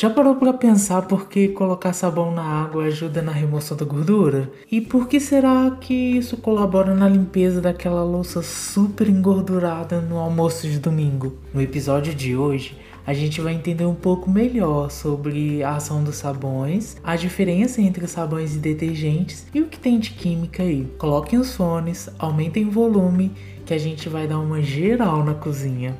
Já parou para pensar por que colocar sabão na água ajuda na remoção da gordura? E por que será que isso colabora na limpeza daquela louça super engordurada no almoço de domingo? No episódio de hoje, a gente vai entender um pouco melhor sobre a ação dos sabões, a diferença entre sabões e detergentes e o que tem de química aí. Coloquem os fones, aumentem o volume, que a gente vai dar uma geral na cozinha.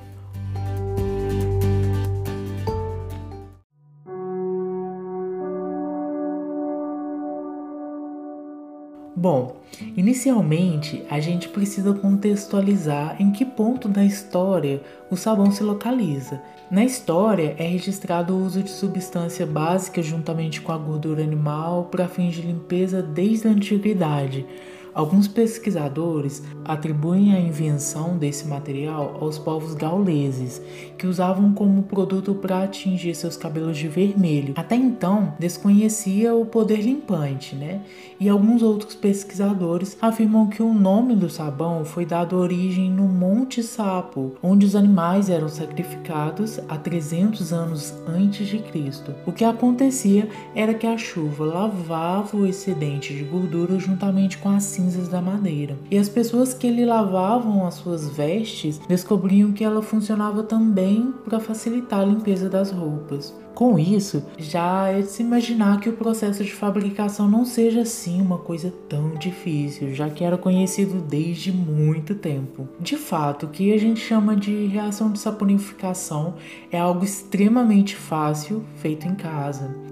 Bom, inicialmente a gente precisa contextualizar em que ponto da história o sabão se localiza. Na história é registrado o uso de substância básica juntamente com a gordura animal para fins de limpeza desde a antiguidade. Alguns pesquisadores atribuem a invenção desse material aos povos gauleses, que usavam como produto para atingir seus cabelos de vermelho. Até então, desconhecia o poder limpante, né? E alguns outros pesquisadores afirmam que o nome do sabão foi dado origem no Monte Sapo, onde os animais eram sacrificados há 300 anos antes de Cristo. O que acontecia era que a chuva lavava o excedente de gordura juntamente com a cinzas da madeira. E as pessoas que lhe lavavam as suas vestes descobriam que ela funcionava também para facilitar a limpeza das roupas. Com isso, já é de se imaginar que o processo de fabricação não seja assim uma coisa tão difícil, já que era conhecido desde muito tempo. De fato, o que a gente chama de reação de saponificação é algo extremamente fácil feito em casa.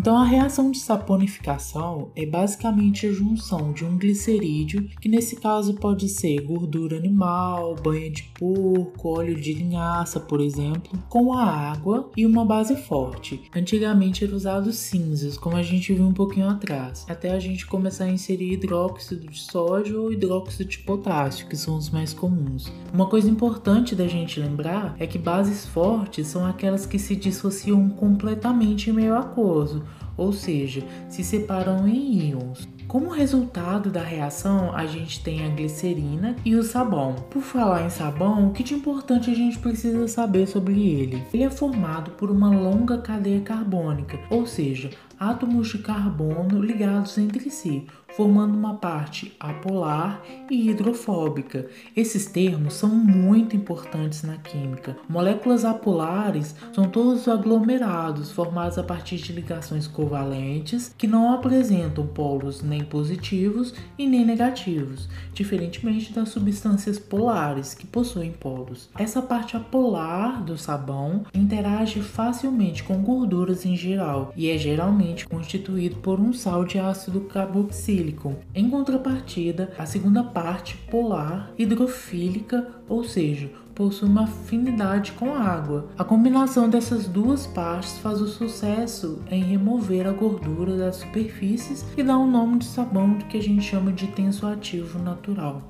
Então, a reação de saponificação é basicamente a junção de um glicerídeo, que nesse caso pode ser gordura animal, banha de porco, óleo de linhaça, por exemplo, com a água e uma base forte. Antigamente era usado cinzas, como a gente viu um pouquinho atrás, até a gente começar a inserir hidróxido de sódio ou hidróxido de potássio, que são os mais comuns. Uma coisa importante da gente lembrar é que bases fortes são aquelas que se dissociam completamente em meio aquoso ou seja, se separam em íons. Como resultado da reação, a gente tem a glicerina e o sabão. Por falar em sabão, o que de importante a gente precisa saber sobre ele? Ele é formado por uma longa cadeia carbônica, ou seja, átomos de carbono ligados entre si, formando uma parte apolar e hidrofóbica. Esses termos são muito importantes na química. Moléculas apolares são todos aglomerados formados a partir de ligações covalentes que não apresentam polos nem positivos e nem negativos, diferentemente das substâncias polares que possuem polos. Essa parte apolar do sabão interage facilmente com gorduras em geral e é geralmente constituído por um sal de ácido carboxílico. Em contrapartida, a segunda parte polar hidrofílica, ou seja, possui uma afinidade com a água. A combinação dessas duas partes faz o sucesso em remover a gordura das superfícies e dá o um nome de sabão que a gente chama de tensoativo natural.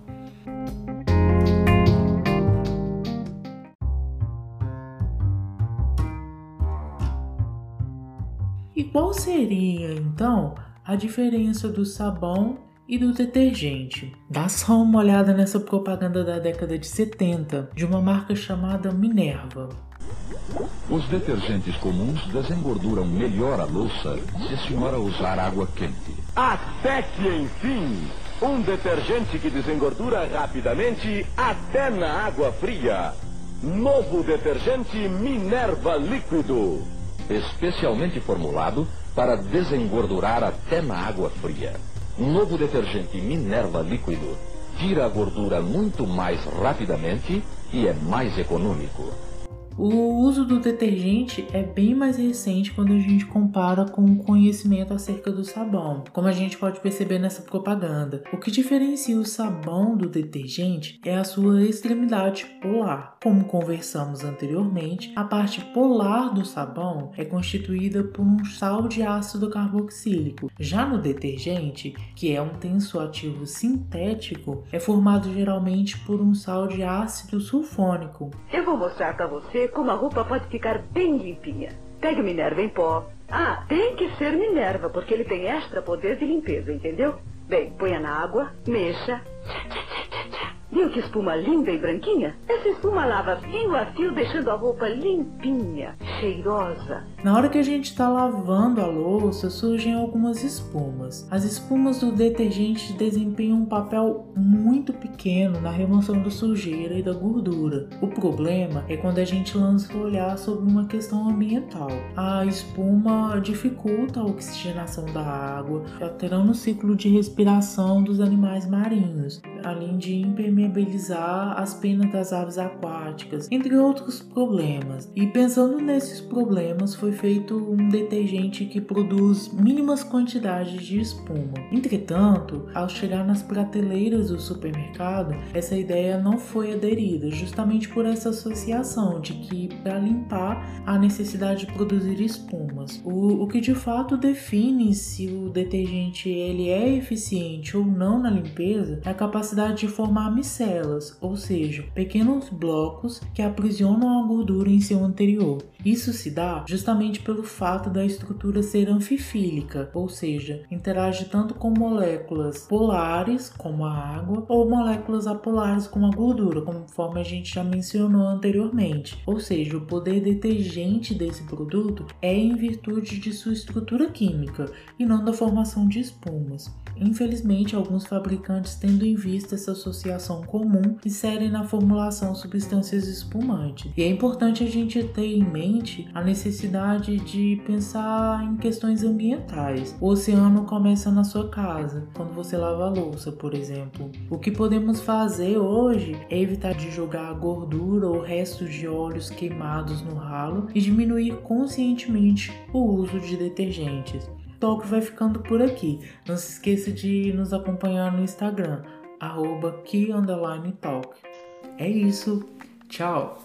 E qual seria então a diferença do sabão e do detergente? Dá só uma olhada nessa propaganda da década de 70 de uma marca chamada Minerva. Os detergentes comuns desengorduram melhor a louça se a senhora usar água quente. Até que enfim! Um detergente que desengordura rapidamente até na água fria. Novo detergente Minerva Líquido especialmente formulado para desengordurar até na água fria. Novo detergente Minerva líquido tira a gordura muito mais rapidamente e é mais econômico. O uso do detergente é bem mais recente quando a gente compara com o conhecimento acerca do sabão, como a gente pode perceber nessa propaganda. O que diferencia o sabão do detergente é a sua extremidade polar. Como conversamos anteriormente, a parte polar do sabão é constituída por um sal de ácido carboxílico. Já no detergente, que é um tensoativo sintético, é formado geralmente por um sal de ácido sulfônico. Eu vou mostrar para você como a roupa pode ficar bem limpinha. Pegue Minerva em pó. Ah, tem que ser Minerva, porque ele tem extra poder de limpeza, entendeu? Bem, ponha na água, mexa. Viu que espuma linda e branquinha? Essa espuma lava fio a fio, deixando a roupa limpinha, cheirosa. Na hora que a gente está lavando a louça, surgem algumas espumas. As espumas do detergente desempenham um papel muito pequeno na remoção da sujeira e da gordura. O problema é quando a gente lança o olhar sobre uma questão ambiental. A espuma dificulta a oxigenação da água, alterando o ciclo de respiração dos animais marinhos, além de impermeabilizar as penas das aves aquáticas, entre outros problemas. E pensando nesses problemas, foi feito um detergente que produz mínimas quantidades de espuma. Entretanto, ao chegar nas prateleiras do supermercado, essa ideia não foi aderida, justamente por essa associação de que para limpar há necessidade de produzir espumas. O, o que de fato define se o detergente ele é eficiente ou não na limpeza é a capacidade de formar micelas, ou seja, pequenos blocos que aprisionam a gordura em seu anterior. Isso se dá justamente pelo fato da estrutura ser anfifílica, ou seja, interage tanto com moléculas polares, como a água, ou moléculas apolares, como a gordura, conforme a gente já mencionou anteriormente. Ou seja, o poder detergente desse produto é em virtude de sua estrutura química e não da formação de espumas. Infelizmente, alguns fabricantes, tendo em vista essa associação comum, inserem na formulação substâncias espumantes. E é importante a gente ter em mente a necessidade de pensar em questões ambientais. O oceano começa na sua casa, quando você lava a louça, por exemplo. O que podemos fazer hoje é evitar de jogar gordura ou restos de óleos queimados no ralo e diminuir conscientemente o uso de detergentes. Talk vai ficando por aqui. Não se esqueça de nos acompanhar no Instagram, arroba key_talk. É isso, tchau!